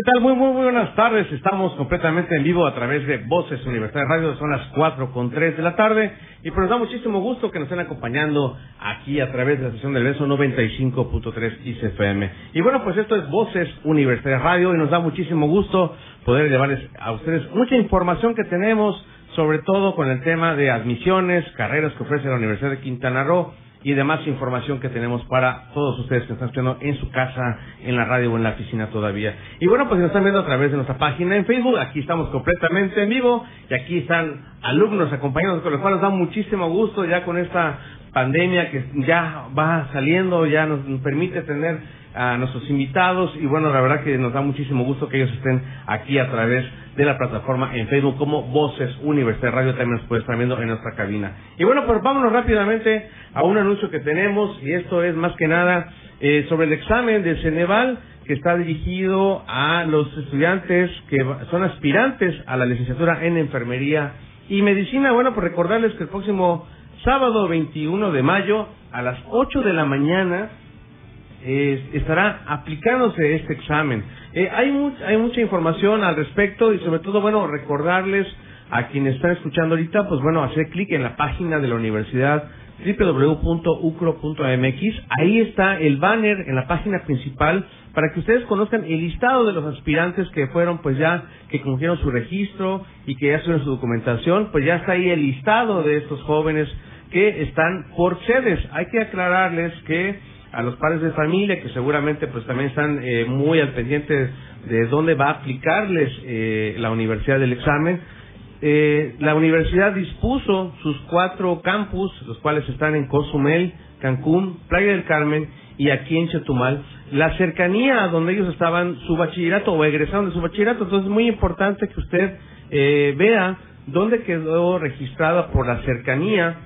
¿Qué tal? Muy, muy, muy buenas tardes. Estamos completamente en vivo a través de Voces Universidad Radio. Son las cuatro con tres de la tarde. Y pues nos da muchísimo gusto que nos estén acompañando aquí a través de la sesión del beso 95.3 ICFM. Y bueno, pues esto es Voces Universidad Radio y nos da muchísimo gusto poder llevarles a ustedes mucha información que tenemos, sobre todo con el tema de admisiones, carreras que ofrece la Universidad de Quintana Roo y demás información que tenemos para todos ustedes que están escuchando en su casa, en la radio o en la oficina todavía. Y bueno, pues nos están viendo a través de nuestra página en Facebook, aquí estamos completamente en vivo y aquí están alumnos acompañados con los cuales nos da muchísimo gusto ya con esta pandemia que ya va saliendo, ya nos permite tener a nuestros invitados y bueno, la verdad que nos da muchísimo gusto que ellos estén aquí a través de la plataforma en Facebook como Voces Universidad Radio, también nos puede estar viendo en nuestra cabina. Y bueno, pues vámonos rápidamente a un anuncio que tenemos y esto es más que nada eh, sobre el examen del Ceneval que está dirigido a los estudiantes que son aspirantes a la licenciatura en enfermería y medicina. Bueno, pues recordarles que el próximo sábado 21 de mayo a las 8 de la mañana eh, estará aplicándose este examen. Eh, hay, hay mucha información al respecto y sobre todo, bueno, recordarles a quienes están escuchando ahorita, pues bueno, hacer clic en la página de la universidad www.ucro.mx. Ahí está el banner en la página principal para que ustedes conozcan el listado de los aspirantes que fueron, pues ya, que cumplieron su registro y que ya hicieron su documentación, pues ya está ahí el listado de estos jóvenes que están por sedes. Hay que aclararles que a los padres de familia que seguramente pues también están eh, muy al pendiente de dónde va a aplicarles eh, la universidad del examen. Eh, la universidad dispuso sus cuatro campus, los cuales están en Cozumel, Cancún, Playa del Carmen y aquí en Chetumal. La cercanía a donde ellos estaban su bachillerato o egresaron de su bachillerato, entonces es muy importante que usted vea dónde quedó registrada por la cercanía.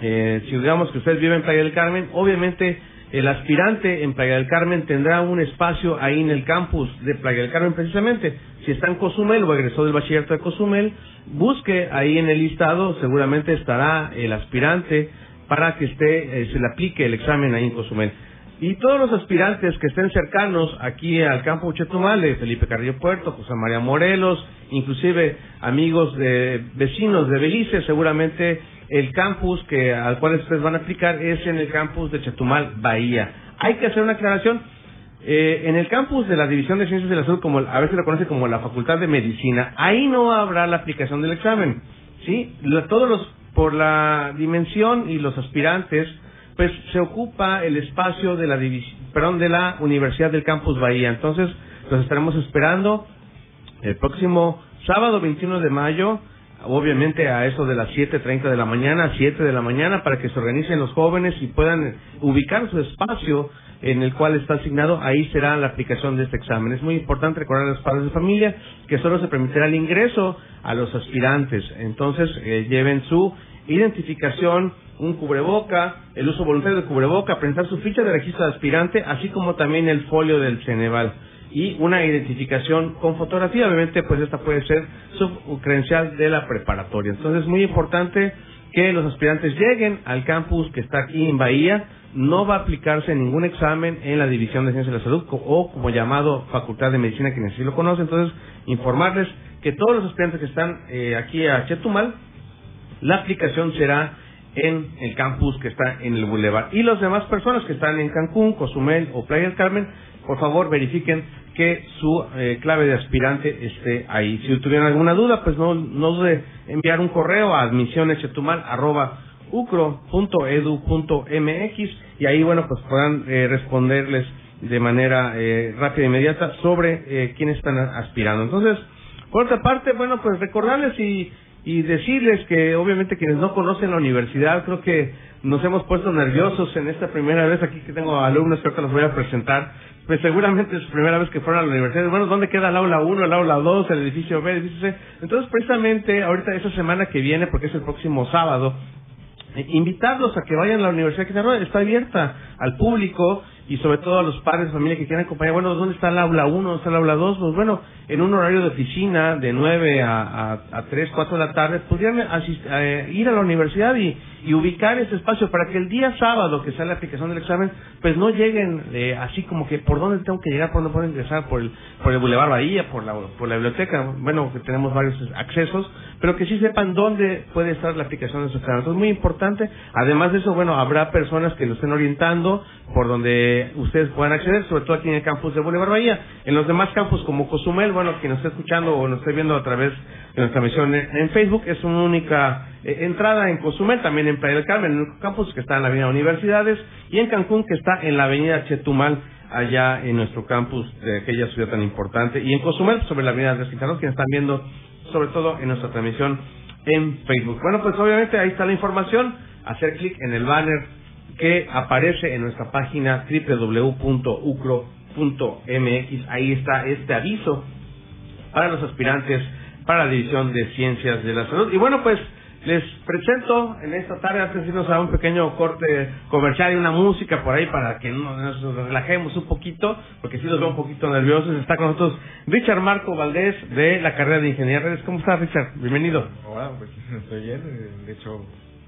si digamos que usted vive en Playa del Carmen, obviamente el aspirante en Playa del Carmen tendrá un espacio ahí en el campus de Playa del Carmen precisamente. Si está en Cozumel o egresó del bachillerato de Cozumel, busque ahí en el listado, seguramente estará el aspirante para que esté, eh, se le aplique el examen ahí en Cozumel. Y todos los aspirantes que estén cercanos aquí al campo Chetumal, de Felipe Carrillo Puerto, José María Morelos, inclusive amigos de vecinos de Belice, seguramente el campus que al cual ustedes van a aplicar es en el campus de Chetumal, Bahía. Hay que hacer una aclaración. Eh, en el campus de la División de Ciencias de la Salud, como a veces lo conoce como la Facultad de Medicina, ahí no habrá la aplicación del examen. ¿sí? Todos los, por la dimensión y los aspirantes, pues se ocupa el espacio de la perdón, de la Universidad del Campus Bahía. Entonces, los estaremos esperando el próximo sábado 21 de mayo obviamente a eso de las 7.30 de la mañana, 7 de la mañana, para que se organicen los jóvenes y puedan ubicar su espacio en el cual está asignado, ahí será la aplicación de este examen. Es muy importante recordar a los padres de familia que solo se permitirá el ingreso a los aspirantes. Entonces, eh, lleven su identificación, un cubreboca, el uso voluntario de cubreboca, presentar su ficha de registro de aspirante, así como también el folio del Ceneval y una identificación con fotografía. Obviamente, pues esta puede ser su credencial de la preparatoria. Entonces, es muy importante que los aspirantes lleguen al campus que está aquí en Bahía. No va a aplicarse ningún examen en la División de Ciencias de la Salud o como llamado Facultad de Medicina, quienes sí lo conocen. Entonces, informarles que todos los aspirantes que están eh, aquí a Chetumal, la aplicación será en el campus que está en el Boulevard. Y las demás personas que están en Cancún, Cozumel o Playa del Carmen, por favor verifiquen que su eh, clave de aspirante esté ahí. Si tuvieran alguna duda, pues no, no dude enviar un correo a admisioneschetumal.ucro.edu.mx y ahí, bueno, pues puedan eh, responderles de manera eh, rápida e inmediata sobre quiénes están aspirando. Entonces, por otra parte, bueno, pues recordarles y y decirles que obviamente quienes no conocen la universidad, creo que nos hemos puesto nerviosos en esta primera vez aquí que tengo alumnos que ahorita los voy a presentar. Pues seguramente es la primera vez que fueron a la universidad. Bueno, ¿dónde queda el aula 1, el aula 2, el edificio B, el edificio C? Entonces, precisamente ahorita esa semana que viene, porque es el próximo sábado, eh, invitarlos a que vayan a la Universidad Roo. Está abierta al público y sobre todo a los padres de familia que quieran acompañar. Bueno, ¿dónde está el aula 1? ¿Dónde está el aula 2? Pues bueno, en un horario de oficina de 9 a, a, a 3, 4 de la tarde, podrían eh, ir a la universidad y, y ubicar ese espacio para que el día sábado que sea la aplicación del examen, pues no lleguen eh, así como que por dónde tengo que llegar, por dónde puedo ingresar, por el, por el Boulevard Bahía, por la, por la biblioteca, bueno, que tenemos varios accesos, pero que sí sepan dónde puede estar la aplicación de su examen. Entonces, muy importante. Además de eso, bueno, habrá personas que lo estén orientando por donde ustedes puedan acceder, sobre todo aquí en el campus de Boulevard Bahía. En los demás campus como Cozumel, bueno, quien nos esté escuchando o nos esté viendo a través de nuestra misión en, Facebook, es una única eh, entrada en Cozumel, también en Playa del Carmen, en el campus que está en la avenida Universidades, y en Cancún, que está en la avenida Chetumal, allá en nuestro campus de aquella ciudad tan importante, y en Cozumel, sobre la avenida de Quintanos, quienes están viendo, sobre todo en nuestra transmisión en Facebook. Bueno, pues obviamente ahí está la información, hacer clic en el banner que aparece en nuestra página www.ucro.mx, ahí está este aviso para los aspirantes para la División de Ciencias de la Salud. Y bueno, pues les presento en esta tarde, antes de irnos a un pequeño corte comercial y una música por ahí para que nos relajemos un poquito, porque si nos veo un poquito nerviosos. Está con nosotros Richard Marco Valdés de la carrera de Ingeniería de Redes. ¿Cómo estás, Richard? Bienvenido. Hola, pues estoy bien. De hecho,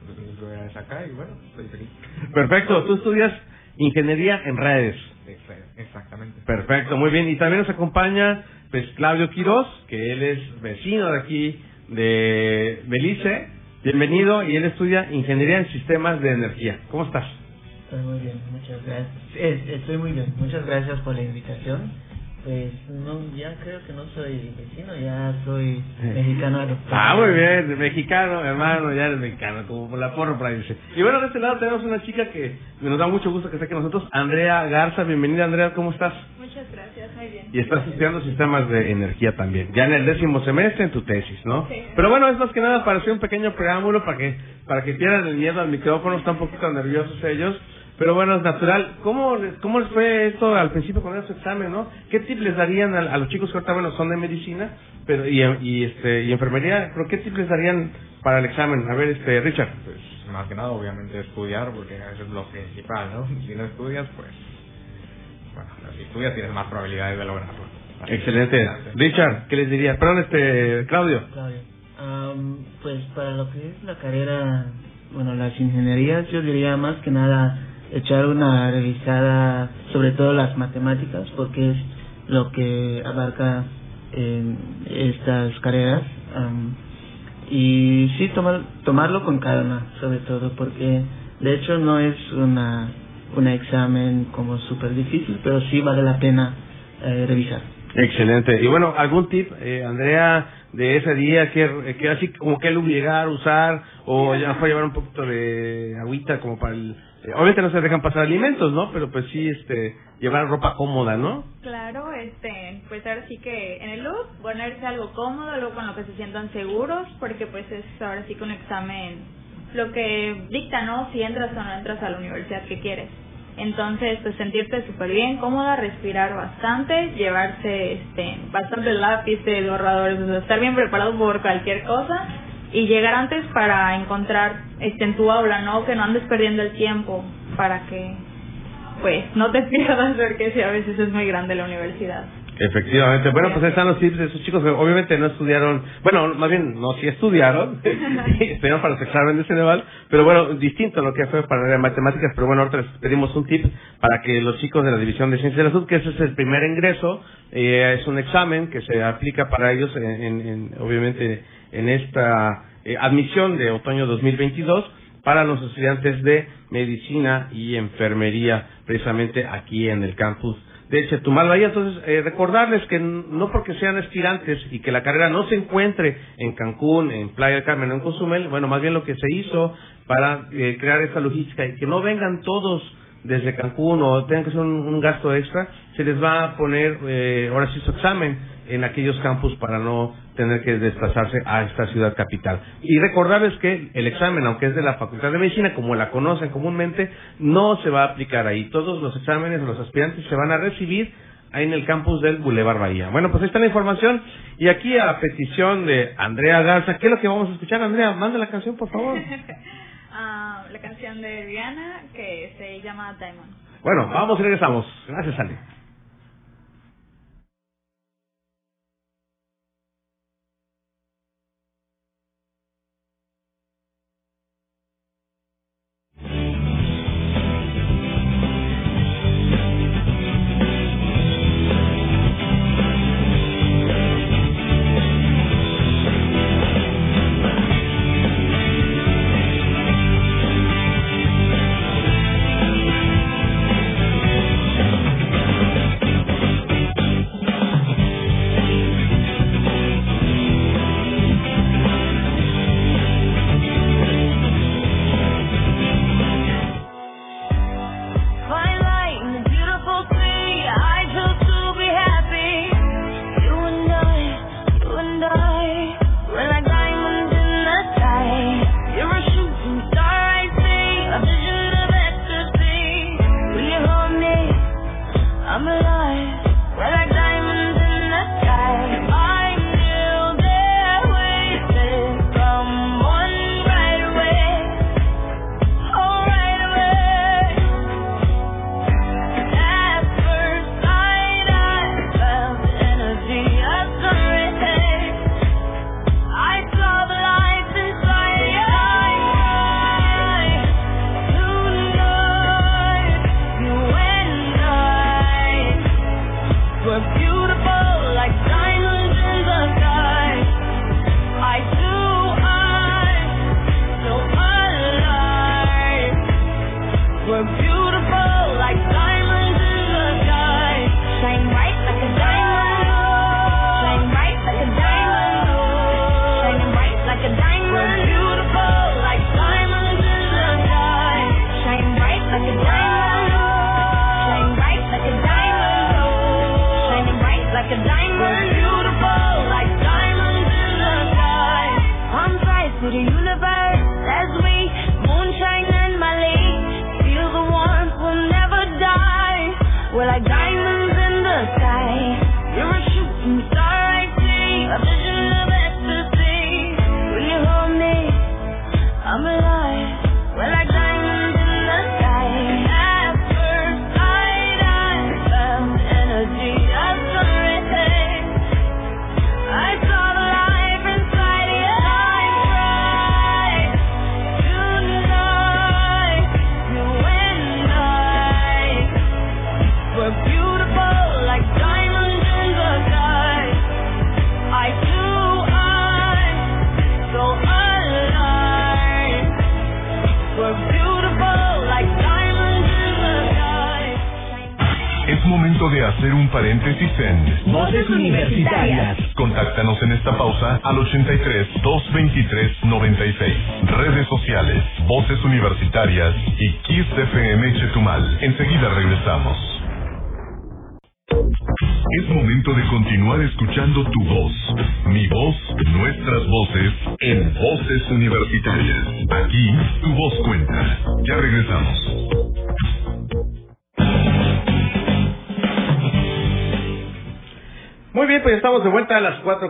estoy acá y bueno, estoy feliz. Perfecto. Tú estudias Ingeniería en Redes. Exactamente. Perfecto, muy bien. Y también nos acompaña pues Claudio Quiroz, que él es vecino de aquí de Belice. Bienvenido y él estudia Ingeniería en Sistemas de Energía. ¿Cómo estás? Estoy muy bien, muchas gracias. Estoy muy bien, muchas gracias por la invitación. Pues no, ya creo que no soy vecino, ya soy mexicano. Ah, muy bien, mexicano, hermano, ya eres mexicano, como por la porra para irse. Y bueno, de este lado tenemos una chica que nos da mucho gusto que esté con nosotros, Andrea Garza. Bienvenida, Andrea, ¿cómo estás? Muchas gracias, muy bien. Y estás estudiando sistemas de energía también, ya en el décimo semestre en tu tesis, ¿no? Sí. Pero bueno, es más que nada para hacer un pequeño preámbulo para que para que pierdan el miedo al micrófono, están un poquito nerviosos ellos. Pero bueno, es natural. ¿Cómo, les- ¿Cómo les fue esto al principio con su examen, no? ¿Qué tips les darían a, a los chicos que ahorita, bueno, son de medicina pero y, y, este, y enfermería? ¿Pero qué tips les darían para el examen? A ver, este, Richard. Pues más que nada, obviamente, estudiar, porque eso es lo principal, ¿no? Si no estudias, pues. Bueno, si estudias tienes más probabilidades de lograrlo. Así Excelente. Richard, ¿qué les diría? Perdón, este, Claudio. Claudio. Am, pues para lo que es la carrera, bueno, las ingenierías, yo diría más que nada echar una revisada sobre todo las matemáticas, porque es lo que abarca en estas carreras. Y sí, tomar, tomarlo con calma, sobre todo, porque de hecho no es una un examen como súper difícil, pero sí vale la pena eh, revisar. Excelente. Y bueno, ¿algún tip, eh, Andrea, de ese día que, que así como que él obligar a usar o ya fue llevar un poquito de agüita como para el... eh, obviamente no se dejan pasar alimentos, ¿no? Pero pues sí, este, llevar ropa cómoda, ¿no? Claro, este, pues ahora sí que en el look ponerse algo cómodo, algo con lo que se sientan seguros, porque pues es ahora sí que un examen lo que dicta, ¿no? Si entras o no entras a la universidad que quieres. Entonces, pues sentirte súper bien, cómoda, respirar bastante, llevarse este, bastante lápices, borradores, estar bien preparado por cualquier cosa y llegar antes para encontrar este, en tu aula, ¿no? Que no andes perdiendo el tiempo para que pues no te pierdas porque sí, a veces es muy grande la universidad. Efectivamente. Bueno, pues están los tips de esos chicos que obviamente no estudiaron, bueno, más bien no sí estudiaron, estudiaron para los exámenes de Ceneval, pero bueno, distinto a lo que fue para matemáticas, pero bueno, ahorita les pedimos un tip para que los chicos de la División de Ciencias de la Salud, que ese es el primer ingreso, eh, es un examen que se aplica para ellos, en, en- en- obviamente, en esta eh, admisión de otoño 2022 para los estudiantes de medicina y enfermería, precisamente aquí en el campus de Chetumal Bahía. Entonces, eh, recordarles que no porque sean aspirantes y que la carrera no se encuentre en Cancún, en Playa del Carmen, en Cozumel, bueno, más bien lo que se hizo para eh, crear esta logística y que no vengan todos desde Cancún o tengan que hacer un, un gasto extra, se les va a poner eh, ahora sí su examen en aquellos campus para no tener que desplazarse a esta ciudad capital. Y recordarles que el examen, aunque es de la Facultad de Medicina, como la conocen comúnmente, no se va a aplicar ahí. Todos los exámenes de los aspirantes se van a recibir ahí en el campus del Boulevard Bahía. Bueno, pues ahí está la información. Y aquí a petición de Andrea Garza, ¿qué es lo que vamos a escuchar? Andrea, manda la canción, por favor. Ah, la canción de Rihanna que se llama Diamond. Bueno, vamos y regresamos. Gracias, Ale. hacer un paréntesis en Voces Universitarias. Contáctanos en esta pausa al 83 223 96. Redes sociales, Voces Universitarias y Kiss FM Chetumal. Enseguida regresamos. Es momento de continuar escuchando tu voz, mi voz, nuestras voces en Voces Universitarias. Aquí tu voz cuenta. Ya regresamos.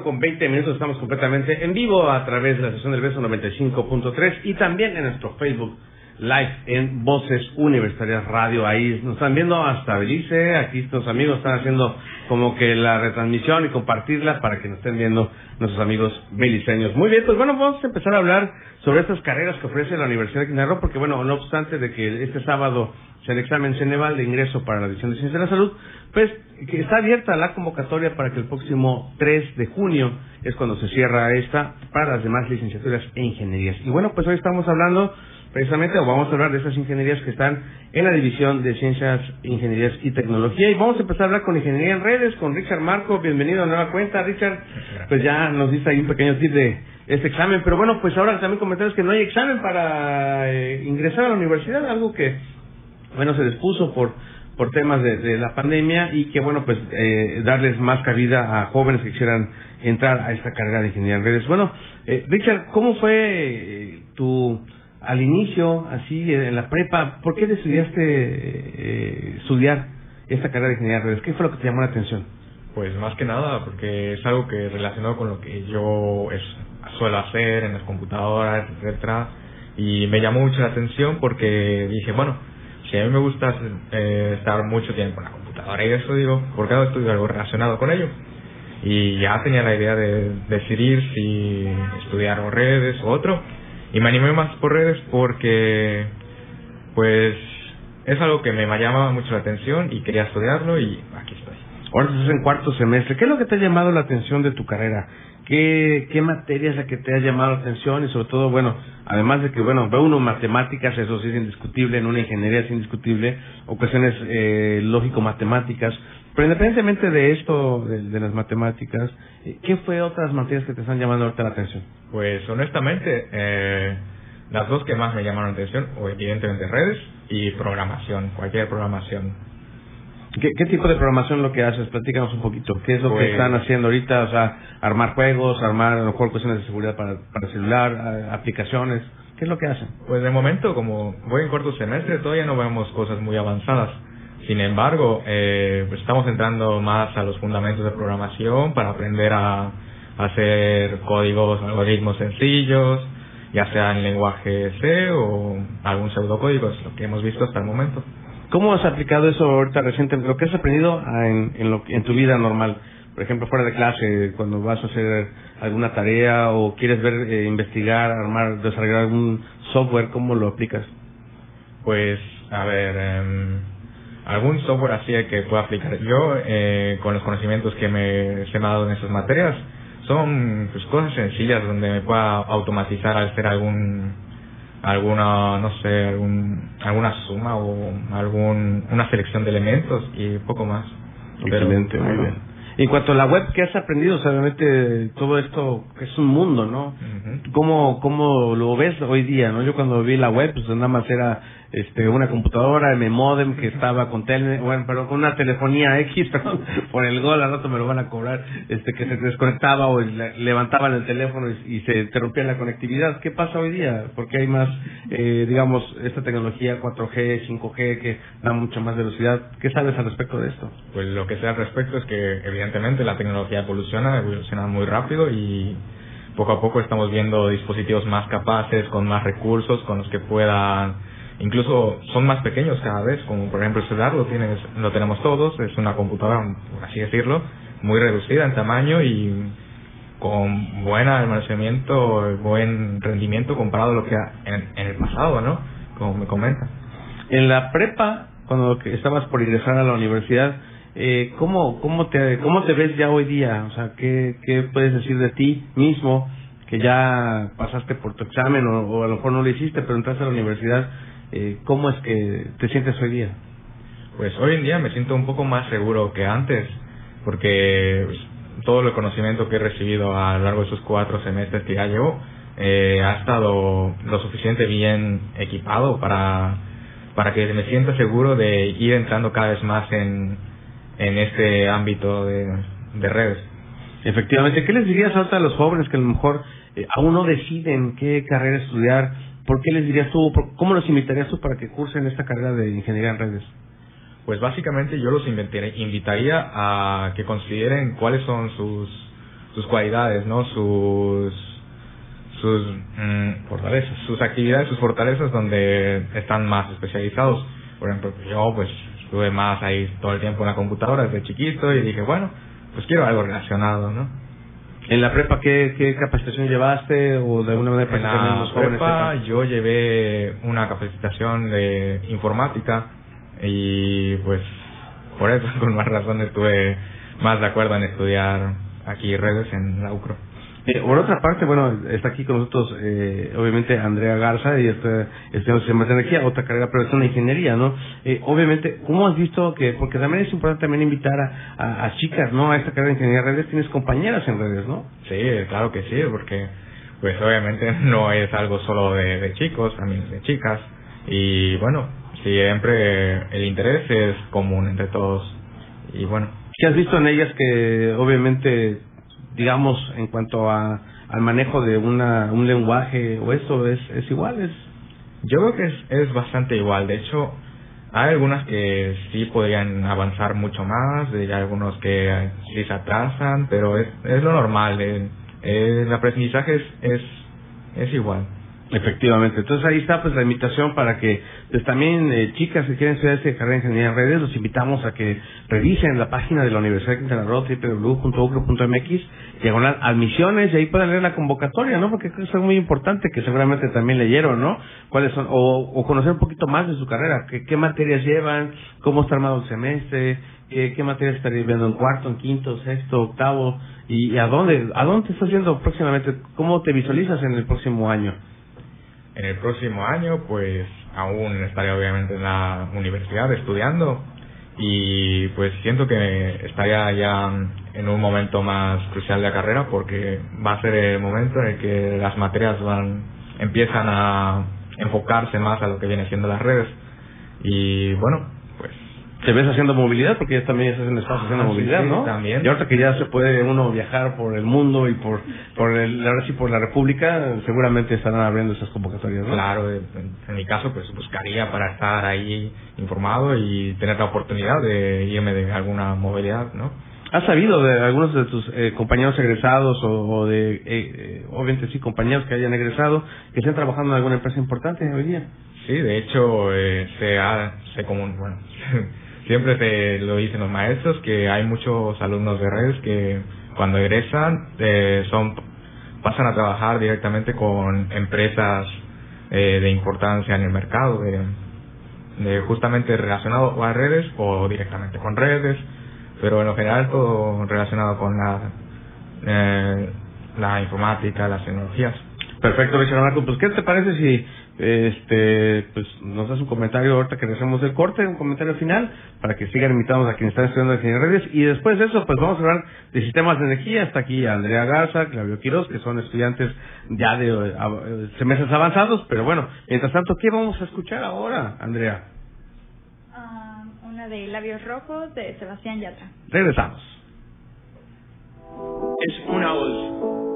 Con 20 minutos estamos completamente en vivo a través de la sesión del beso 95.3 y también en nuestro Facebook Live en Voces Universitarias Radio. Ahí nos están viendo hasta Belice, aquí nuestros amigos están haciendo como que la retransmisión y compartirla para que nos estén viendo nuestros amigos beliceños. Muy bien, pues bueno, vamos a empezar a hablar sobre estas carreras que ofrece la Universidad de Quintana Roo, porque bueno, no obstante de que este sábado sea el examen Ceneval de ingreso para la División de Ciencias de la Salud, pues que está abierta la convocatoria para que el próximo 3 de junio es cuando se cierra esta para las demás licenciaturas e ingenierías. Y bueno, pues hoy estamos hablando precisamente, o vamos a hablar de esas ingenierías que están en la División de Ciencias, Ingenierías y Tecnología. Y vamos a empezar a hablar con Ingeniería en Redes, con Richard Marco. Bienvenido a Nueva Cuenta, Richard. Pues ya nos diste ahí un pequeño tip de este examen. Pero bueno, pues ahora también comentarios que no hay examen para eh, ingresar a la universidad, algo que, bueno, se dispuso por por temas de, la pandemia y que, bueno, pues eh, darles más cabida a jóvenes que quisieran entrar a esta carrera de ingeniería en redes. Bueno, eh, Richard, ¿cómo fue eh, tu al inicio, así en la prepa, ¿por qué decidiste eh, estudiar esta carrera de ingeniería en redes? ¿Qué fue lo que te llamó la atención? Pues más que nada, porque es algo que relacionado con lo que yo es, suelo hacer en las computadoras, etcétera, y me llamó mucho la atención porque dije, bueno, si a mí me gusta eh, estar mucho tiempo en la computadora y eso digo, ¿por qué no estudio algo relacionado con ello? Y ya tenía la idea de decidir si estudiar redes o otro, y me animé más por redes porque, pues, es algo que me llamaba mucho la atención y quería estudiarlo y aquí estoy. Ahora estás en cuarto semestre. ¿Qué es lo que te ha llamado la atención de tu carrera? ¿Qué, qué materia es la que te ha llamado la atención? Y sobre todo, bueno, además de que, bueno, ve uno matemáticas, eso sí es indiscutible, en una ingeniería es indiscutible, ocasiones eh, lógico-matemáticas, pero independientemente de esto, de, las matemáticas, eh, ¿qué fue otras materias que te están llamando ahorita la atención? Pues honestamente, eh, las dos que más me llamaron la atención, evidentemente redes y programación, cualquier programación. ¿Qué, tipo de programación lo que haces? Platícanos un poquito. ¿Qué es lo que pues están haciendo ahorita? O sea, armar juegos, armar a lo mejor cuestiones de seguridad para, para celular, aplicaciones. ¿Qué es lo que hacen? Pues de momento, como voy en cuarto semestre, todavía no vemos cosas muy avanzadas sin embargo, eh, pues estamos entrando más a los fundamentos de programación para aprender a, hacer códigos, algoritmos sencillos, ya sea en lenguaje C o algún pseudocódigo, es lo que hemos visto hasta el momento. ¿Cómo has aplicado eso ahorita recientemente? Lo que has aprendido en, en, lo, en tu vida normal, por ejemplo, fuera de clase, cuando vas a hacer alguna tarea o quieres ver, eh, investigar, armar, desarrollar algún software, ¿cómo lo aplicas? Pues, a ver, eh, algún software así que pueda aplicar. Yo eh, con los conocimientos que me se me ha dado en esas materias son pues, cosas sencillas donde me pueda automatizar al hacer algún alguna no sé algún alguna suma o algún una selección de elementos y poco más. Excelente muy bien en cuanto a la web ¿qué has aprendido obviamente todo esto es un mundo no cómo cómo lo ves hoy día no yo cuando vi la web pues nada más era este una computadora M modem que estaba con tele, bueno pero con una telefonía X perdón, por el gol al rato me lo van a cobrar este que se desconectaba o levantaban el teléfono y, se interrumpía la conectividad. Qué pasa hoy día porque hay más eh, digamos esta tecnología 4G 5G que da mucha más velocidad qué sabes al respecto de esto pues lo que sé al respecto es que evidentemente la tecnología evoluciona evoluciona muy rápido y poco a poco estamos viendo dispositivos más capaces con más recursos con los que puedan incluso son más pequeños cada vez, como por ejemplo el celular lo tienes, lo tenemos todos, es una computadora, por así decirlo, muy reducida en tamaño y con buen almacenamiento, buen rendimiento comparado a lo que en, en el pasado, ¿no? Como me comenta. En la prepa, cuando estabas por ingresar a la universidad, eh, ¿cómo, cómo, te, ¿cómo te ves ya hoy día? O sea, ¿qué, qué puedes decir de ti mismo? Que ya pasaste por tu examen o, a lo mejor no lo hiciste, pero entraste a la universidad eh, ¿cómo es que te sientes hoy día? Pues hoy en día me siento un poco más seguro que antes, porque pues, todo el conocimiento que he recibido a lo largo de esos cuatro semestres que ya llevo eh, ha estado lo suficiente bien equipado para, para que me sienta seguro de ir entrando cada vez más en, en este ámbito de, de redes. Efectivamente, ¿qué les dirías ahorita a los jóvenes que a lo mejor eh, aún no deciden qué carrera estudiar? ¿por qué les dirías tú, cómo los invitarías tú para que cursen esta carrera de ingeniería en redes? Pues básicamente yo los invitaría a que consideren cuáles son sus, sus cualidades, ¿no? Sus, sus mm, fortalezas, sus actividades, sus fortalezas donde están más especializados. Por ejemplo, yo pues estuve más ahí todo el tiempo en la computadora desde chiquito y dije, bueno, pues quiero algo relacionado, ¿no? ¿En la prepa qué, qué capacitación llevaste o de alguna manera En la prepa yo llevé una capacitación de informática y pues por eso con más razón estuve más de acuerdo en estudiar aquí redes en la UCRO. Eh, por otra parte, bueno, está aquí con nosotros, eh, obviamente, Andrea Garza, y está estudiando sistemas de energía, otra carrera, pero es una ingeniería, ¿no? Eh, obviamente, ¿cómo has visto que, porque también es importante también invitar a, a, chicas, ¿no? A esta carrera de ingeniería de redes, tienes compañeras en redes, ¿no? Sí, claro que sí, porque, pues obviamente no es algo solo de, de chicos, también de chicas, y bueno, siempre el interés es común entre todos y bueno. ¿Qué has visto en ellas que obviamente, digamos, en cuanto a al manejo de una, un lenguaje o eso es, es igual? Es... Yo creo que es, es bastante igual. De hecho, hay algunas que sí podrían avanzar mucho más, hay algunos que sí se atrasan, pero es, es lo normal. El, el aprendizaje es, es, es igual. Efectivamente, entonces ahí está pues la invitación para que pues también eh, chicas que quieren estudiar esta carrera de ingeniería en redes, los invitamos a que revisen la página de la Universidad de Quintana Roo, www.ucro.mx, diagonal admisiones, y ahí pueden leer la convocatoria, ¿no? Porque es muy importante que seguramente también leyeron, ¿no? Cuáles son, o, o conocer un poquito más de su carrera, qué, qué materias llevan, cómo está armado el semestre, qué, materias estarías viendo en cuarto, en quinto, sexto, octavo, y a dónde, a dónde te estás yendo próximamente, cómo te visualizas en el próximo año. En el próximo año, pues aún estaré obviamente en la universidad estudiando y pues siento que estaría ya en un momento más crucial de la carrera porque va a ser el momento en el que las materias van empiezan a enfocarse más a lo que viene siendo las redes. Y bueno te ves haciendo movilidad porque ya también estás en espacio haciendo ah, movilidad, ¿no? También. Y ahorita que ya se puede uno viajar por el mundo y por por el, ahora sí por la República, seguramente estarán abriendo esas convocatorias, ¿no? Claro, en, mi caso pues buscaría para estar ahí informado y tener la oportunidad de irme de alguna movilidad, ¿no? ¿Has sabido de algunos de tus eh, compañeros egresados o, de, eh, eh, obviamente sí, compañeros que hayan egresado, que estén trabajando en alguna empresa importante hoy día? Sí, de hecho, eh, se ha, se común, bueno, siempre te lo dicen los maestros que hay muchos alumnos de redes que cuando egresan eh, son pasan a trabajar directamente con empresas eh, de importancia en el mercado de, justamente relacionado a redes o directamente con redes pero en lo general todo relacionado con la eh, la informática las tecnologías. Perfecto Marco pues qué te parece si este pues nos das un comentario ahorita que hacemos el corte, un comentario final para que sigan invitados a quienes están estudiando en redes y después de eso pues vamos a hablar de sistemas de energía, hasta aquí Andrea Garza, Claudio Quiroz, que son estudiantes ya de eh, semestres avanzados, pero bueno, mientras tanto, ¿qué vamos a escuchar ahora, Andrea? Ah, una de Labios Rojos de Sebastián Yatra. Regresamos. Es una voz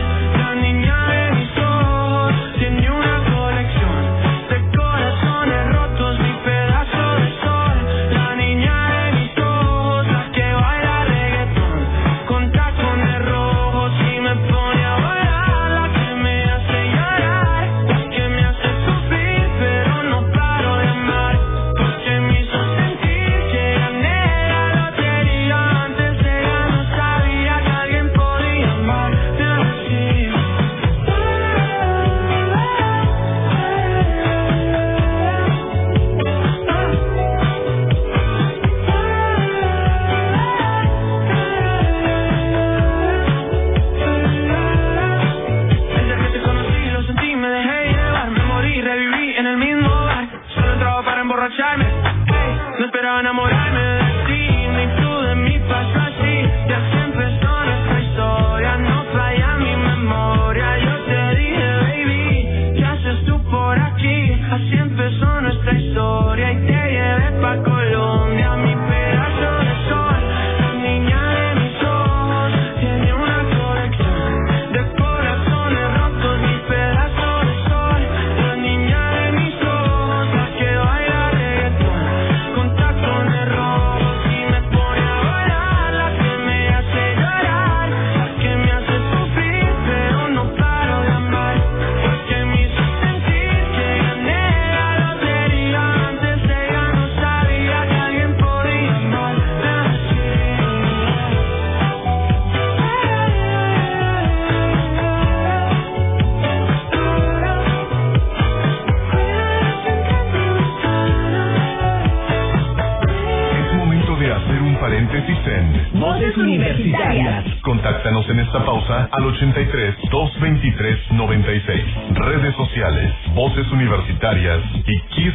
483-223-96. Redes sociales, voces universitarias y Kiss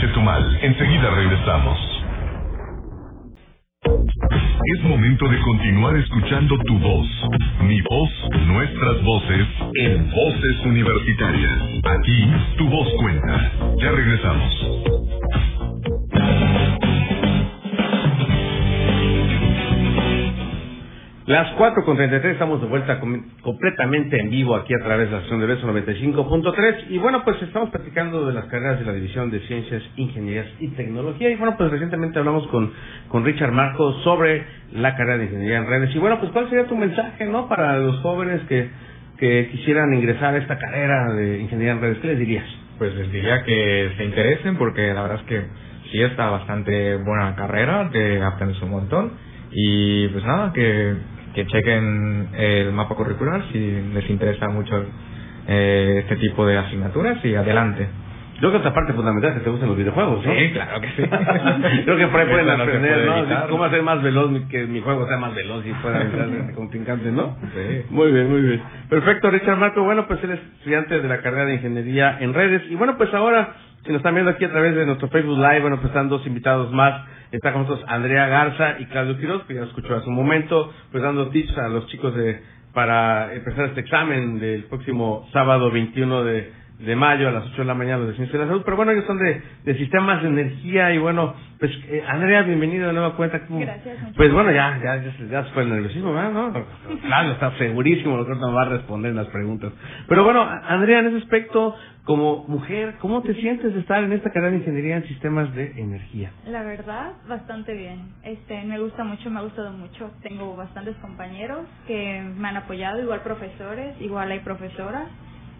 Chetumal. Enseguida regresamos. Es momento de continuar escuchando tu voz, mi voz, nuestras voces, en voces universitarias. Aquí tu voz cuenta. Ya regresamos. Las 4 con 33 estamos de vuelta com- completamente en vivo aquí a través de la estación de Beso 95.3 y bueno pues estamos platicando de las carreras de la División de Ciencias, Ingenierías y Tecnología. Y bueno pues recientemente hablamos con, con Richard Marcos sobre la carrera de Ingeniería en Redes. Y bueno pues cuál sería tu mensaje no para los jóvenes que, que quisieran ingresar a esta carrera de Ingeniería en Redes, ¿qué les dirías? Pues les diría que se interesen porque la verdad es que sí está bastante buena carrera, que aprendes un montón. Y pues nada, que, que chequen el mapa curricular si les interesa mucho eh, este tipo de asignaturas y adelante. Yo creo que otra parte fundamental es que te gusten los videojuegos, ¿no? Sí, claro que sí. Creo que por ahí pueden aprender, ¿no? evitar. Cómo hacer más veloz, que mi juego sea más veloz y pueda evitar el contrincante, ¿no? Sí. Muy bien, muy bien. Perfecto, Richard Marco. Bueno, pues él es estudiante de la carrera de Ingeniería en Redes. Y bueno, pues ahora, si nos están viendo aquí a través de nuestro Facebook Live, bueno, pues están dos invitados más. Está con nosotros Andrea Garza y Claudio Quiroz, que ya escuchó hace un momento, pues dando tips a los chicos de para empezar este examen del próximo sábado 21 de, de mayo a las 8 de la mañana los de Ciencia de la Salud. Pero bueno, ellos son de, de sistemas de energía y bueno, pues eh, Andrea, bienvenido de nueva cuenta. ¿Cómo- Gracias, Pues bueno, ya, ya, ya, ya se fue el nerviosismo, ¿verdad? ¿no? Claro, está segurísimo lo que me va a responder en las preguntas. Pero bueno, Andrea, en ese aspecto, como mujer, ¿cómo te sientes de estar en esta carrera de ingeniería en sistemas de energía? La verdad, bastante bien. Este, me gusta mucho, me ha gustado mucho. Tengo bastantes compañeros que me han apoyado, igual profesores, igual hay profesoras,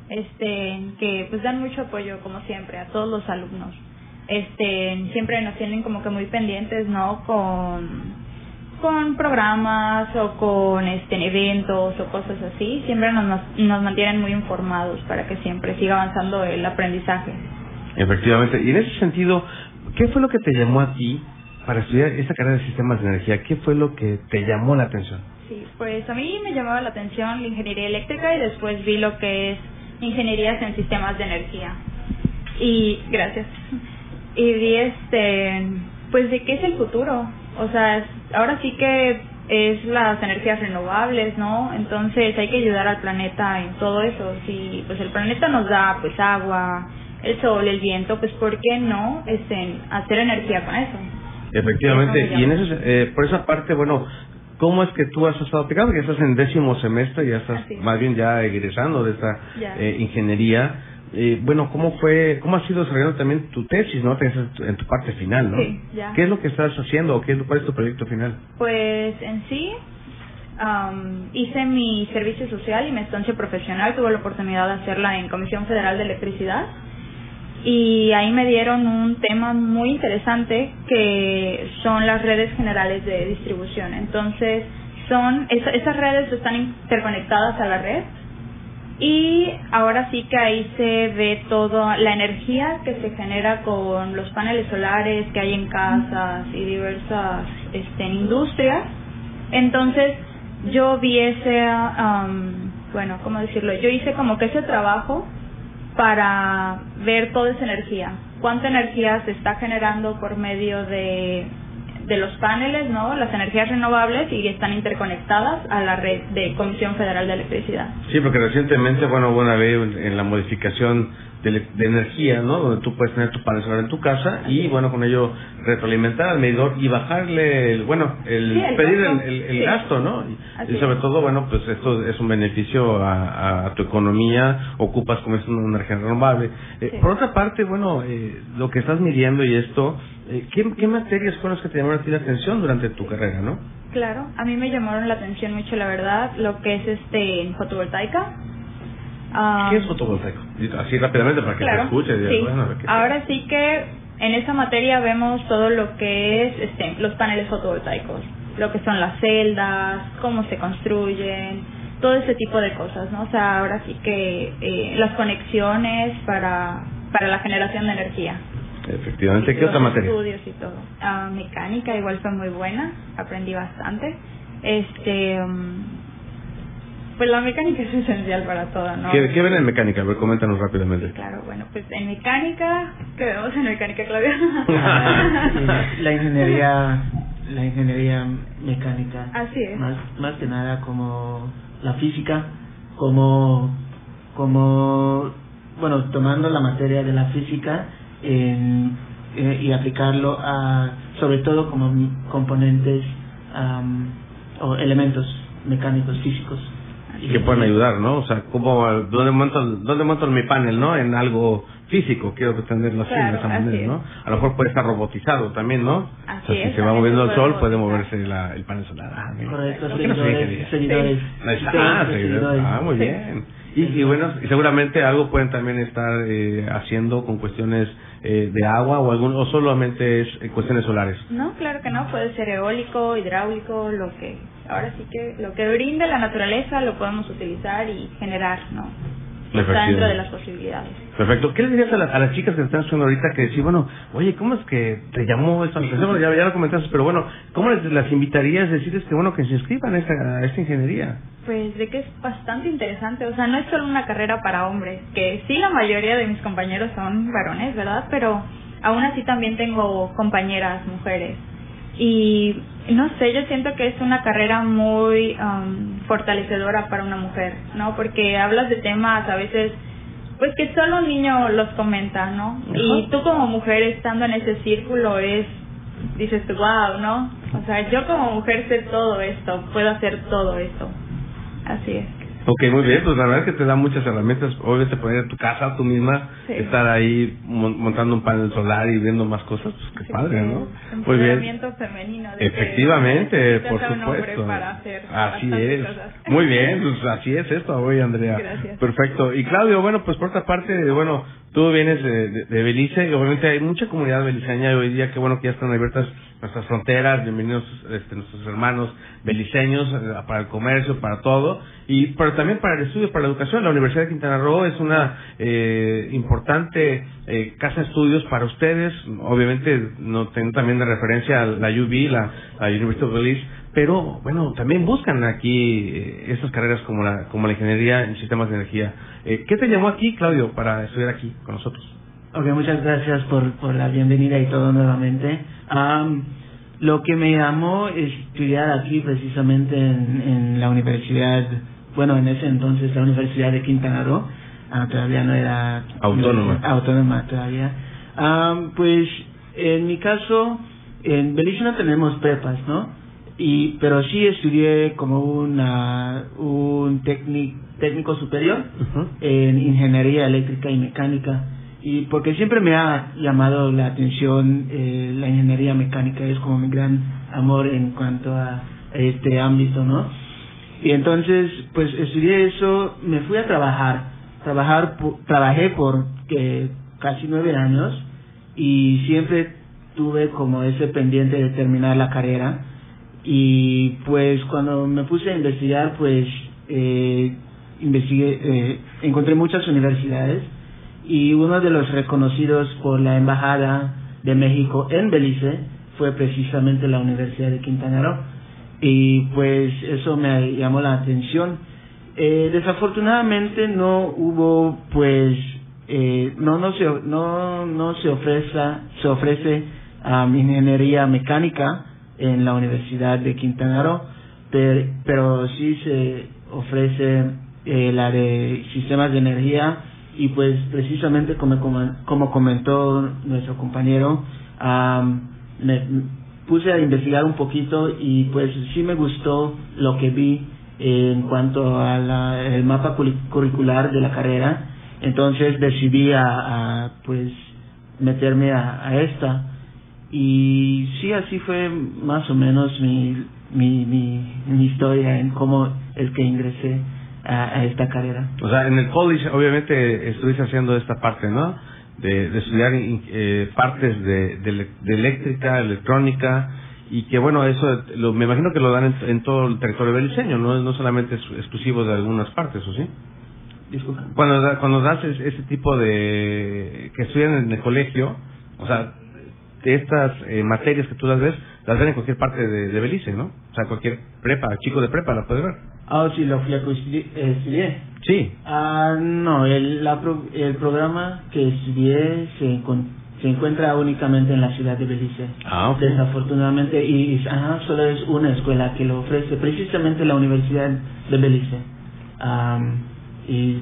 este, que pues dan mucho apoyo como siempre a todos los alumnos. Este, siempre nos tienen como que muy pendientes, ¿no? Con con programas o con este eventos o cosas así, siempre nos, nos, mantienen muy informados para que siempre siga avanzando el aprendizaje. Efectivamente. Y en ese sentido, ¿qué fue lo que te llamó a ti para estudiar esta carrera de sistemas de energía? ¿Qué fue lo que te llamó la atención? Sí, pues a mí me llamaba la atención la ingeniería eléctrica y después vi lo que es ingenierías en sistemas de energía. Y gracias. Y vi este, pues de qué es el futuro. O sea, es- ahora sí que es las energías renovables, ¿no? Entonces hay que ayudar al planeta en todo eso. Si pues el planeta nos da pues agua, el sol, el viento, pues ¿por qué no este, hacer energía con eso? Efectivamente, y en eso, eh, por esa parte, bueno, ¿cómo es que tú has estado aplicando? Ya estás en décimo semestre, ya estás es. más bien ya egresando de esta eh, ingeniería. Eh, bueno, ¿cómo fue, cómo has ido desarrollando también tu tesis, no? En tu- en tu parte final, ¿no? Sí, ya. ¿Qué es lo que estás haciendo o qué, es- cuál es tu proyecto final? Pues en sí, am, hice mi servicio social y mi estancia profesional. Tuve la oportunidad de hacerla en Comisión Federal de Electricidad. Y ahí me dieron un tema muy interesante que son las redes generales de distribución. Entonces, son esa- esas redes están interconectadas a la red y ahora sí que ahí se ve toda la energía que se genera con los paneles solares que hay en casas y diversas este, industrias. Entonces yo vi ese, am, bueno, ¿cómo decirlo? Yo hice como que ese trabajo para ver toda esa energía. Cuánta energía se está generando por medio de, de los paneles, ¿no? Las energías renovables y están interconectadas a la red de Comisión Federal de Electricidad. Sí, porque recientemente, bueno, hubo una ley en la modificación de, energía, ¿no? Donde tú puedes tener tu panel solar en tu casa y, bueno, con ello retroalimentar al medidor y bajarle, el, bueno, el, Sí, el pedir el, gasto. el- el Sí. gasto, ¿no? Y- Así y sobre es. todo, bueno, pues esto es un beneficio a, a- a tu economía, ocupas como es una energía renovable. Eh, Sí. Por otra parte, bueno, eh, lo que estás midiendo y esto, eh, ¿qué, ¿qué materias fueron las que te llamaron a ti la atención durante tu carrera, no? Claro, a mí me llamaron la atención mucho, la verdad, lo que es este fotovoltaica. Ah, ¿Qué es fotovoltaico? Así rápidamente para que claro, te escuche. sí. bueno, Ahora sí que en esa materia vemos todo lo que es este, los paneles fotovoltaicos, lo que son las celdas, cómo se construyen, todo ese tipo de cosas, ¿no? O sea, ahora sí que eh, las conexiones para, para la generación de energía. Efectivamente, ¿qué otra materia? Estudios y todo. Ah, mecánica igual fue muy buena, aprendí bastante. Este, mm, pues la mecánica es esencial para todo, ¿no? ¿Qué, qué ven en mecánica? A ver, coméntanos rápidamente. Claro, bueno, pues en mecánica, ¿qué vemos en mecánica, Claudia? la ingeniería la ingeniería mecánica Así es. más más que nada como la física como como bueno tomando la materia de la física en, eh, y aplicarlo a sobre todo como componentes am, o elementos mecánicos físicos Y que pueden ayudar, ¿no? O sea, ¿cómo, ¿dónde, monto, ¿dónde monto mi panel, no? En algo físico, quiero entenderlo así, Claro, de esa manera, es. ¿no? A lo mejor puede estar robotizado también, ¿no? Así o sea, si es, se va moviendo el sol, puede moverse la, el panel solar. Ah, correcto ¿Por qué no soy seguidores seguidores ah, seguidores. Ah, muy Sí. bien. Y, y bueno, y seguramente algo pueden también estar eh, haciendo con cuestiones eh, de agua o algún o solamente es eh, cuestiones solares. No, claro que no, puede ser eólico, hidráulico, lo que, ahora sí que lo que brinde la naturaleza lo podemos utilizar y generar, ¿no? Está dentro de las posibilidades. Perfecto. ¿Qué les dirías a, la- a las chicas que están escuchando ahorita que decir, bueno, oye, ¿cómo es que te llamó esta? Bueno, ya, ya lo comentaste, pero bueno, ¿cómo les, las invitarías a decirles que, bueno, que se inscriban a esta, a esta ingeniería? Pues de que es bastante interesante, o sea, no es solo una carrera para hombres, que sí la mayoría de mis compañeros son varones, ¿verdad? Pero aún así también tengo compañeras mujeres. Y no sé, yo siento que es una carrera muy um, fortalecedora para una mujer, ¿no? Porque hablas de temas a veces, pues que solo un niño los comenta, ¿no? Y tú como mujer estando en ese círculo es, dices wow, ¿no? O sea, yo como mujer sé todo esto, puedo hacer todo esto. Así es. Ok, muy bien, pues la verdad es que te da muchas herramientas, obviamente poner en tu casa tú misma, Sí. estar ahí mon- montando un panel solar y viendo más cosas, pues qué Sí, padre, ¿no? Muy bien. femenino. de Efectivamente, por a supuesto. para hacer Así es. cosas. Muy bien, pues así es esto hoy, Andrea. Gracias. Perfecto. Y Claudio, bueno, pues por otra parte, bueno, tú vienes de, de, Belice y obviamente hay mucha comunidad beliceña hoy día, qué bueno que ya están abiertas nuestras fronteras, bienvenidos este, nuestros hermanos beliceños eh, para el comercio, para todo, y pero también para el estudio, para la educación. La Universidad de Quintana Roo es una eh, importante eh, casa de estudios para ustedes, obviamente no tengo también de referencia a la UB, la, la University of Belize, pero bueno, también buscan aquí eh, estas carreras como la, como la ingeniería en sistemas de energía. Eh, ¿Qué te llamó aquí, Claudio, para estudiar aquí con nosotros? Ok, muchas gracias por, por la bienvenida y todo nuevamente. Am, lo que me llamó estudiar aquí precisamente en, en la universidad, bueno, en ese entonces la Universidad de Quintana Roo, ah, todavía no era Autónoma. autónoma todavía. Am, pues en mi caso, en Belice no tenemos prepas, ¿no? Y, pero sí estudié como una, un técnic- técnico superior en ingeniería eléctrica y mecánica. Y porque siempre me ha llamado la atención eh, la ingeniería mecánica es como mi gran amor en cuanto a este ámbito no y entonces pues estudié eso me fui a trabajar. Trabajar trabajé por eh, casi nueve años y siempre tuve como ese pendiente de terminar la carrera y pues cuando me puse a investigar pues eh, investigué eh, encontré muchas universidades y uno de los reconocidos por la embajada de México en Belice fue precisamente la Universidad de Quintana Roo. Y pues eso me llamó la atención. Eh, desafortunadamente no hubo pues eh, no no se no no se ofrece se ofrece um, ingeniería mecánica en la Universidad de Quintana Roo pero, pero sí se ofrece eh, la de sistemas de energía y pues precisamente como como, comentó nuestro compañero am, me puse a investigar un poquito y pues sí me gustó lo que vi en cuanto a la, el mapa curricular de la carrera. Entonces decidí a, a, pues meterme a, a esta y sí así fue más o menos mi mi, mi, mi historia en cómo es que ingresé a, a esta carrera O sea, en el college obviamente estuviste haciendo esta parte, ¿no? De, de estudiar eh, partes de, de, eléctrica, electrónica, y que bueno, eso lo, me imagino que lo dan en, en todo el territorio beliceño, no, no solamente es exclusivo de algunas partes, ¿o sí? disculpa Cuando, cuando das es- ese tipo de... que estudian en el colegio, O sea, estas eh, materias que tú las ves, las ven en cualquier parte de, de Belice, ¿no? O sea, cualquier prepa, chico de prepa la puede ver. Ah, sí, lo fui a estudié. Sí. Ah, no, el, la pro- el programa que estudié se, se encuentra únicamente en la ciudad de Belice. Ah, ok. Desafortunadamente, y, y- ajá, solo es una escuela que lo ofrece, precisamente la Universidad de Belice. Am, y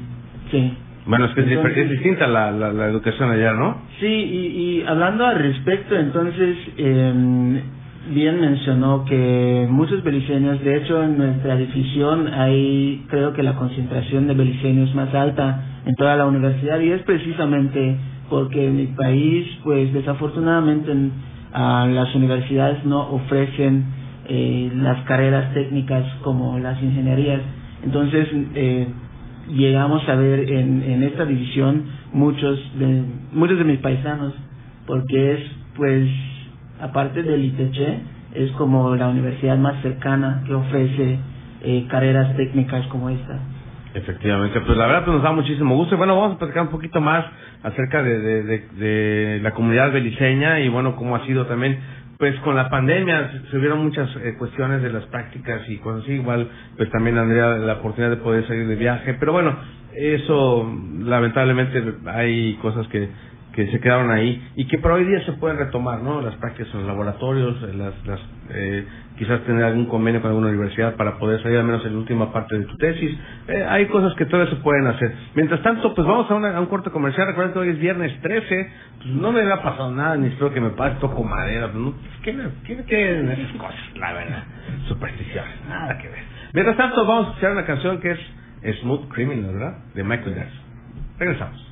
sí. Bueno, es que es, Entonces- es distinta la, la, la educación allá, ¿no? Sí, y, y hablando al respecto, entonces, eh, bien mencionó que muchos beliceños, de hecho en nuestra división hay, creo que la concentración de beliceños más alta en toda la universidad y es precisamente porque en mi país, pues desafortunadamente en- las universidades no ofrecen eh, las carreras técnicas como las ingenierías. Entonces, eh, llegamos a ver en, en esta división muchos de muchos de mis paisanos porque es pues aparte del ITC es como la universidad más cercana que ofrece eh, carreras técnicas como esta Efectivamente, pues la verdad pues nos da muchísimo gusto. Y bueno, vamos a platicar un poquito más acerca de, de, de, de la comunidad beliceña y bueno, cómo ha sido también, pues con la pandemia se- hubieron muchas eh, cuestiones de las prácticas y cosas así. Igual, pues también Andrea la oportunidad de poder salir de viaje. Pero bueno, eso lamentablemente hay cosas que que se quedaron ahí y que por hoy día se pueden retomar, ¿no? Las prácticas en los laboratorios, las, las eh, quizás tener algún convenio con alguna universidad para poder salir al menos en la última parte de tu tesis. Eh, hay cosas que todavía se pueden hacer. Mientras tanto, pues vamos a, una- un corte comercial. Recuerden que hoy es viernes 13. Pues no me ha pasado nada, ni espero que me pase, toco madera. Pues, no, ¿qué, me- ¿Qué me queden esas cosas? La verdad. Supersticiones, nada que ver. Mientras tanto, vamos a escuchar una canción que es Smooth Criminal, ¿verdad? De Michael Jackson. Regresamos.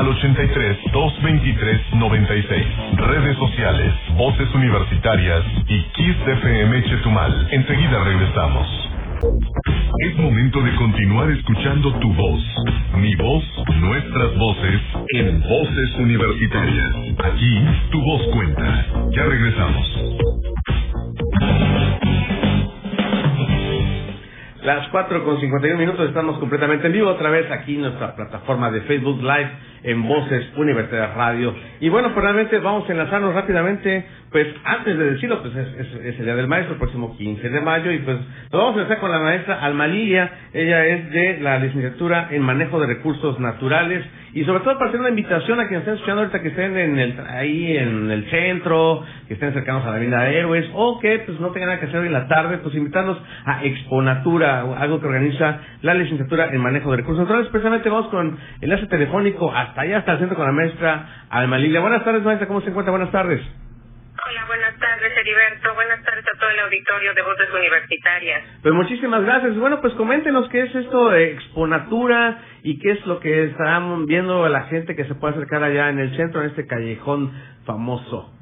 al 83 223 96. Redes sociales, Voces Universitarias y Kiss FM Chetumal. Enseguida regresamos. Es momento de continuar escuchando tu voz. Mi voz, nuestras voces, en Voces Universitarias. Aquí, tu voz cuenta. Ya regresamos. Las 4 con 51 minutos estamos completamente en vivo otra vez aquí en nuestra plataforma de Facebook Live en Voces Universidad Radio. Y bueno, pues vamos a enlazarnos rápidamente, pues antes de decirlo, pues es, el Día del Maestro, el próximo 15 de mayo, y pues nos vamos a empezar con la maestra Alma Lilia. Ella es de la licenciatura en Manejo de Recursos Naturales y sobre todo para hacer una invitación a quienes estén escuchando ahorita que estén en el, ahí en el centro, que estén cercanos a la Avenida de Héroes o que pues no tengan nada que hacer hoy en la tarde, pues invitarlos a Exponatura, algo que organiza la licenciatura en Manejo de Recursos Naturales. Precisamente vamos con enlace telefónico hasta allá, hasta el centro con la maestra Alma Lilia. Buenas tardes, maestra, ¿cómo se encuentra? Buenas tardes. Hola, buenas tardes, Heriberto. Buenas tardes a todo el auditorio de Voces Universitarias. Pues muchísimas gracias. Bueno, pues coméntenos qué es esto de Exponatura y qué es lo que estarán viendo la gente que se puede acercar allá en el centro, en este callejón famoso.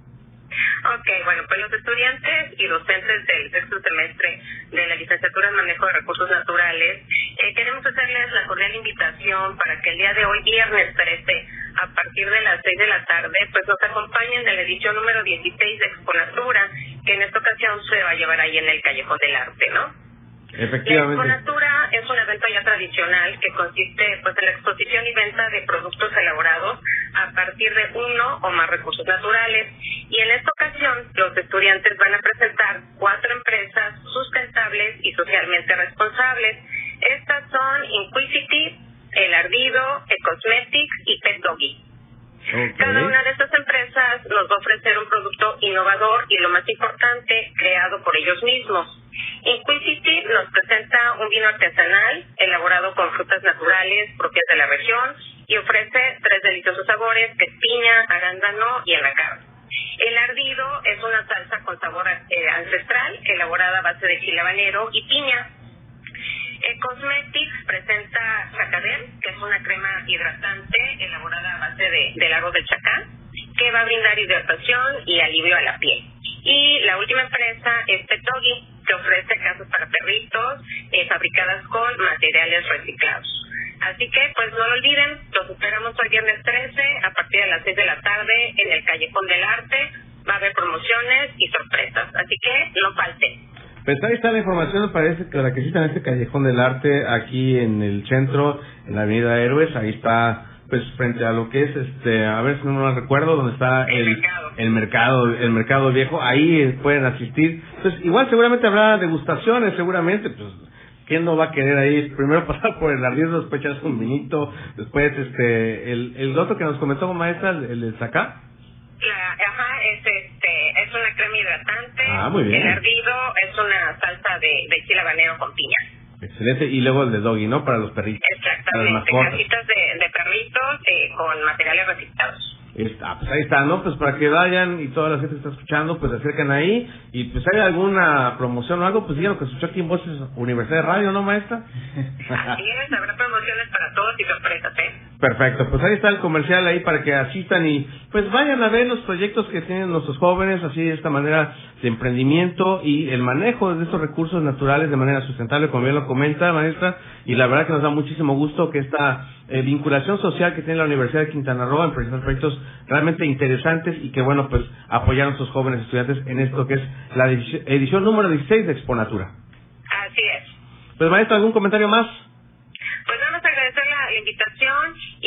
Ok, bueno, pues los estudiantes y docentes del sexto semestre de la licenciatura en manejo de recursos naturales, eh, queremos hacerles la cordial invitación para que el día de hoy, viernes 13, a partir de las 6 de la tarde, pues nos acompañen en la edición número 16 de Exponatura, que en esta ocasión se va a llevar ahí en el Callejón del Arte, ¿no? Efectivamente. La exponatura es un evento ya tradicional que consiste pues en la exposición y venta de productos elaborados a partir de uno o más recursos naturales y en esta ocasión los estudiantes van a presentar cuatro empresas sustentables y socialmente responsables. Estas son Inquisitive, El Ardido, Ecosmetics y Pet. Cada una de estas empresas nos va a ofrecer un producto innovador y lo más importante, creado por ellos mismos. Inquisitive nos presenta un vino artesanal elaborado con frutas naturales propias de la región y ofrece tres deliciosos sabores que es piña, arándano y anacardo. El ardido es una salsa con sabor eh, ancestral elaborada a base de chile habanero y piña. El Cosmetics presenta Chacadel, que es una crema hidratante elaborada a base de, del agua del chacán, que va a brindar hidratación y alivio a la piel. Y la última empresa es Petogi, que ofrece casas para perritos eh, fabricadas con materiales reciclados. Así que, pues no lo olviden, los esperamos hoy viernes 13 a partir de las 6 de la tarde en el Callejón del Arte. Va a haber promociones y sorpresas, así que no falten. Pues ahí está la información, parece que la que existe en este Callejón del Arte, aquí en el centro, en la Avenida Héroes, ahí está pues frente a lo que es este a ver si no me recuerdo donde está El el, mercado. el mercado el mercado viejo ahí eh, pueden asistir pues igual seguramente habrá degustaciones seguramente pues quién no va a querer ahí primero pasar por el arriesgo después echarse un vinito después este el el otro que nos comentó maestra el, el de acá La, ajá, es este, es una crema hidratante. Ah, muy bien. El hervido es una salsa de, de chile habanero con piña. excelente y luego el de doggy no para los perritos Exactamente, casitas de, de perritos eh, con materiales reciclados. Está, pues ahí está, ¿no? Pues para que vayan y toda la gente que está escuchando, pues se acercan ahí y pues hay alguna promoción o algo, pues digan lo que escuchó aquí en Voces Universidad de Radio, ¿no, maestra? Así es, habrá promociones para todos y sorpresas, ¿eh? Perfecto, pues ahí está el comercial ahí para que asistan y pues vayan a ver los proyectos que tienen nuestros jóvenes, así de esta manera de emprendimiento y el manejo de estos recursos naturales de manera sustentable, como bien lo comenta maestra, y la verdad que nos da muchísimo gusto que esta eh, vinculación social que tiene la Universidad de Quintana Roo en presentar proyectos realmente interesantes y que bueno, pues apoyar a nuestros jóvenes estudiantes en esto que es la edici- edición número 16 de Exponatura. Así es. Pues maestra, ¿algún comentario más? Pues vamos a agradecer la invitación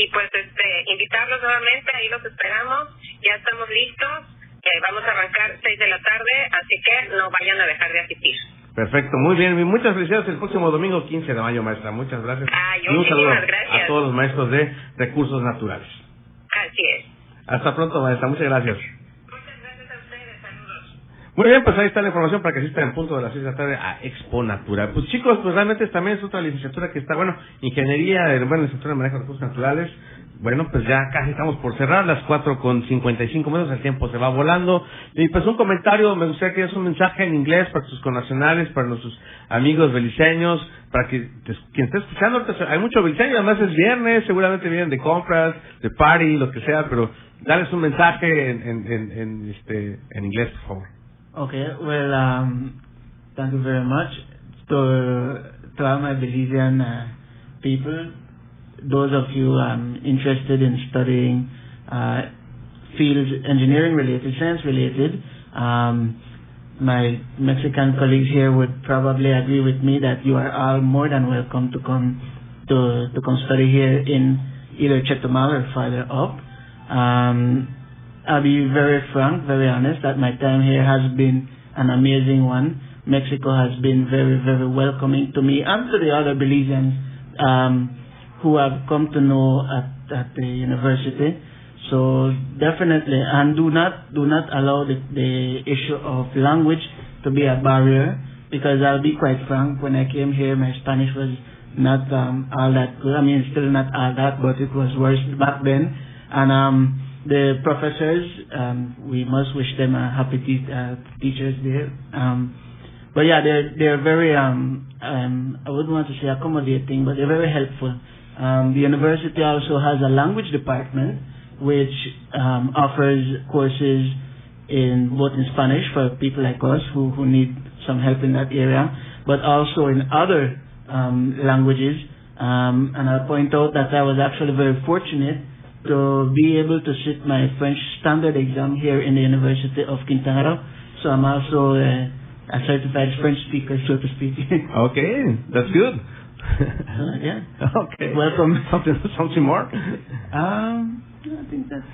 y pues este invitarlos nuevamente, ahí los esperamos, ya estamos listos, eh, vamos a arrancar 6 de la tarde, así que no vayan a dejar de asistir. Perfecto, muy bien. Muchas felicidades el próximo domingo 15 de mayo, maestra. Muchas gracias. Ay, y un saludo gracias. a todos los maestros de recursos naturales. Así es. Hasta pronto, maestra. Muchas gracias. Muchas gracias a ustedes, saludos. Muy bien, pues ahí está la información para que asistan en punto de las 6 de la tarde a Expo Natura. Pues chicos, pues realmente también es otra licenciatura que está, bueno, Ingeniería, eh, bueno, licenciatura de Manejo de Recursos Naturales. Bueno, pues ya casi estamos por cerrar, las 4 con 55 minutos, el tiempo se va volando. Y pues un comentario, me gustaría que es un mensaje en inglés para sus connacionales, para nuestros amigos beliceños, para que quien esté escuchando, ahorita hay mucho beliceño, además es viernes, seguramente vienen de compras, de party, lo que sea, pero darles un mensaje en, en, en, en, este, en inglés, por favor. Okay, well, um, thank you very much to to all my Belizean uh, people. Those of you um, interested in studying uh, fields engineering related, science related, um, my Mexican colleagues here would probably agree with me that you are all more than welcome to come to to come study here in either Chetumal or farther up. Um, I'll be very frank, very honest, that my time here has been an amazing one. Mexico has been very, very welcoming to me and to the other Belizeans um, who have come to know at, at the university. So definitely, and do not do not allow the, the issue of language to be a barrier because I'll be quite frank. When I came here, my Spanish was not um, all that good. I mean, still not all that, but it was worse back then. And um, the professors, um, we must wish them a happy te- uh, Teachers Day. Um, but yeah, they're they're very um, um, I wouldn't want to say accommodating, but they're very helpful. Um, the university also has a language department which um, offers courses in both in Spanish for people like us who, who need some help in that area, but also in other um, languages. Um, and I'll point out that I was actually very fortunate to be able to sit my French standard exam here in the University of Quintana Roo. So I'm also uh, a certified French speaker, so to speak. Okay, that's good. So, yeah. okay. Welcome. Something, something more. Um, I think that's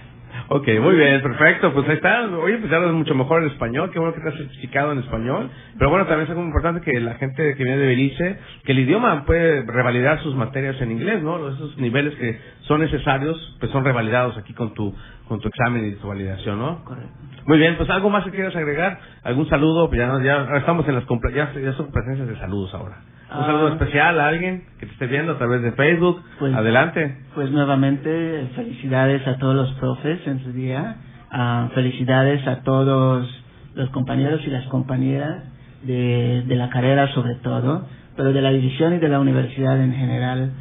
Ok, muy bien, perfecto. Pues ahí está. Oye, pues hablas mucho mejor el español. Qué bueno que te has certificado en español. Pero bueno, también es algo importante que la gente que viene de Belice, que el idioma puede revalidar sus materias en inglés, ¿no? Esos niveles que son necesarios, pues son revalidados aquí con tu con tu examen y tu validación, ¿no? correcto. Muy bien, pues algo más que quieras agregar, algún saludo, pues ya, ya estamos en las ya, ya son presencias de saludos ahora. Un Ah. saludo especial a alguien que te esté viendo a través de Facebook. Pues- Adelante. Pues nuevamente felicidades a todos los profes en su día, Ah, felicidades a todos los compañeros y las compañeras de, de la carrera sobre todo, pero de la división y de la universidad en general.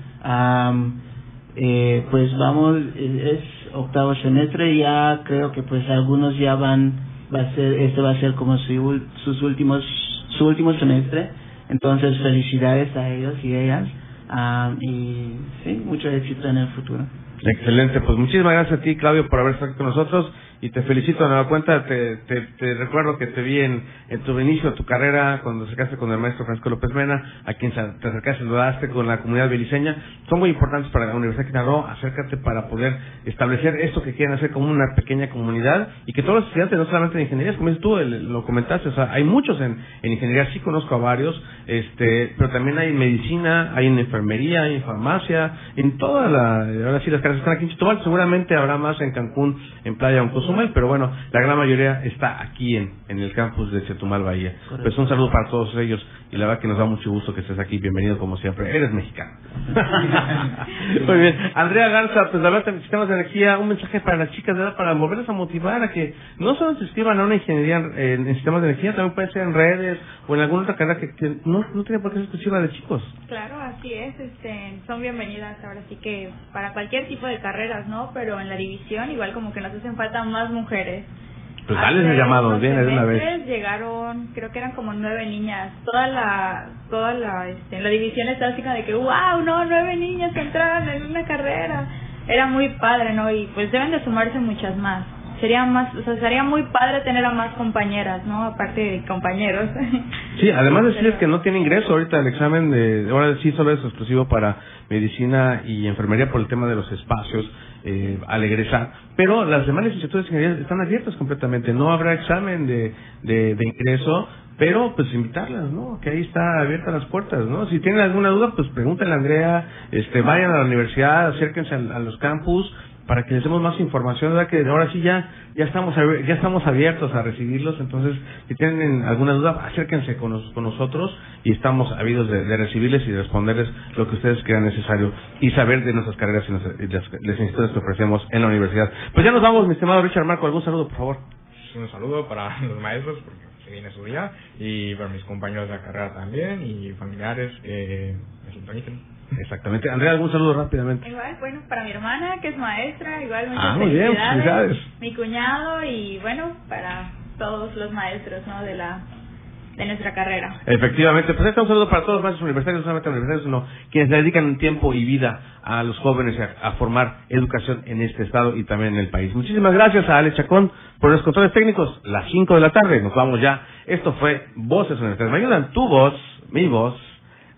Eh, pues vamos, eh, es octavo semestre ya creo que pues algunos ya van, va a ser, este va a ser como su, sus últimos, su último semestre, entonces felicidades a ellos y ellas. Am, y sí, mucho éxito en el futuro. Excelente, pues muchísimas gracias a ti, Claudio, por haber estado con nosotros y te felicito de nueva cuenta. Te, te, recuerdo que te vi en, tu inicio de tu carrera cuando te acercaste con el maestro Francisco López Mena, a quien te acercaste saludaste con la comunidad beliceña. Son muy importantes para la Universidad de Quintana. Acércate para poder establecer esto que quieren hacer como una pequeña comunidad y que todos los estudiantes, no solamente de ingeniería, como tú, el- lo comentaste, o sea, hay muchos en, en ingeniería, sí conozco a varios, este, pero también hay en medicina, hay en enfermería, hay en farmacia, en toda la, ahora las carreras están aquí en Chitobal, seguramente habrá más en Cancún, en Playa o en Cozumel, pero bueno, la gran mayoría está aquí en, en el campus de Chetumal Bahía. Pues un saludo para todos ellos y la verdad que nos da mucho gusto que estés aquí, bienvenido como siempre, eres mexicano. Muy bien, Andrea Garza, pues la verdad, en sistemas de energía, un mensaje para las chicas, ¿verdad? Para volverlas a motivar a que no solo se inscriban a una ingeniería en, en sistemas de energía, también puede ser en redes o en alguna otra carrera que, que no, no tiene por qué ser exclusiva de chicos. Claro, así es, este, son bienvenidas ahora sí que para cualquier tipo de carreras, ¿no? Pero en la división igual como que nos hacen falta más mujeres. Pues dale ese llamado, viene de una vez. Llegaron, creo que eran como nueve niñas. Toda la, toda la, este, la división está así como de que, wow, no, nueve niñas entraron en una carrera. Era muy padre, ¿no? Y pues deben de sumarse muchas más. Sería más, o sea, sería muy padre tener a más compañeras, ¿no? Aparte de compañeros. Sí, además decirles que no tiene ingreso ahorita el examen de, ahora sí solo es exclusivo para medicina y enfermería por el tema de los espacios eh, al egresar, pero las demás licenciaturas de están abiertas completamente, no habrá examen de, de, de ingreso, pero pues invitarlas, ¿no? Que ahí está abiertas las puertas, ¿no? Si tienen alguna duda, pues pregúntenle a Andrea, este, vayan a la universidad, acérquense a, a los campus, para que les demos más información, ¿verdad? Que ahora sí ya ya estamos ya estamos abiertos a recibirlos, entonces si tienen alguna duda, acérquense con, nos- con nosotros y estamos habidos de, recibirles y de responderles lo que ustedes crean necesario y saber de nuestras carreras y las, las instituciones que ofrecemos en la universidad. Pues ya nos vamos, mi estimado Richard Marco, algún saludo, por favor. Un saludo para los maestros, porque se viene su día, y para mis compañeros de la carrera también, y familiares que me sintonicen. Exactamente. Andrea, algún saludo rápidamente. Igual, bueno, para mi hermana, que es maestra, igual muchas Ah, muy bien, felicidades. Mi cuñado y, bueno, para todos los maestros, ¿no? De la de nuestra carrera. Efectivamente, pues este es un saludo para todos los maestros universitarios, no solamente universitarios, sino quienes le dedican tiempo y vida a los jóvenes a, a formar educación en este estado y también en el país. Muchísimas gracias a Alex Chacón por los controles técnicos. Las 5 de la tarde, nos vamos ya. Esto fue Voces Universitarias. Me ayudan tu voz, mi voz,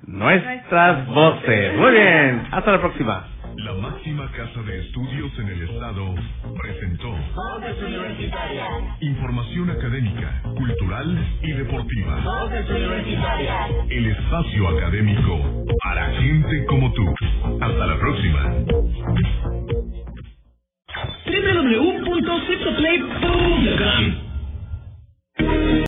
nuestras voces. Muy bien, hasta la próxima. La máxima casa de estudios en el estado presentó Voces Universitarias. información académica, cultural y deportiva. Voces Universitarias. El espacio académico para gente como tú. Hasta la próxima. www.cryptoplay.com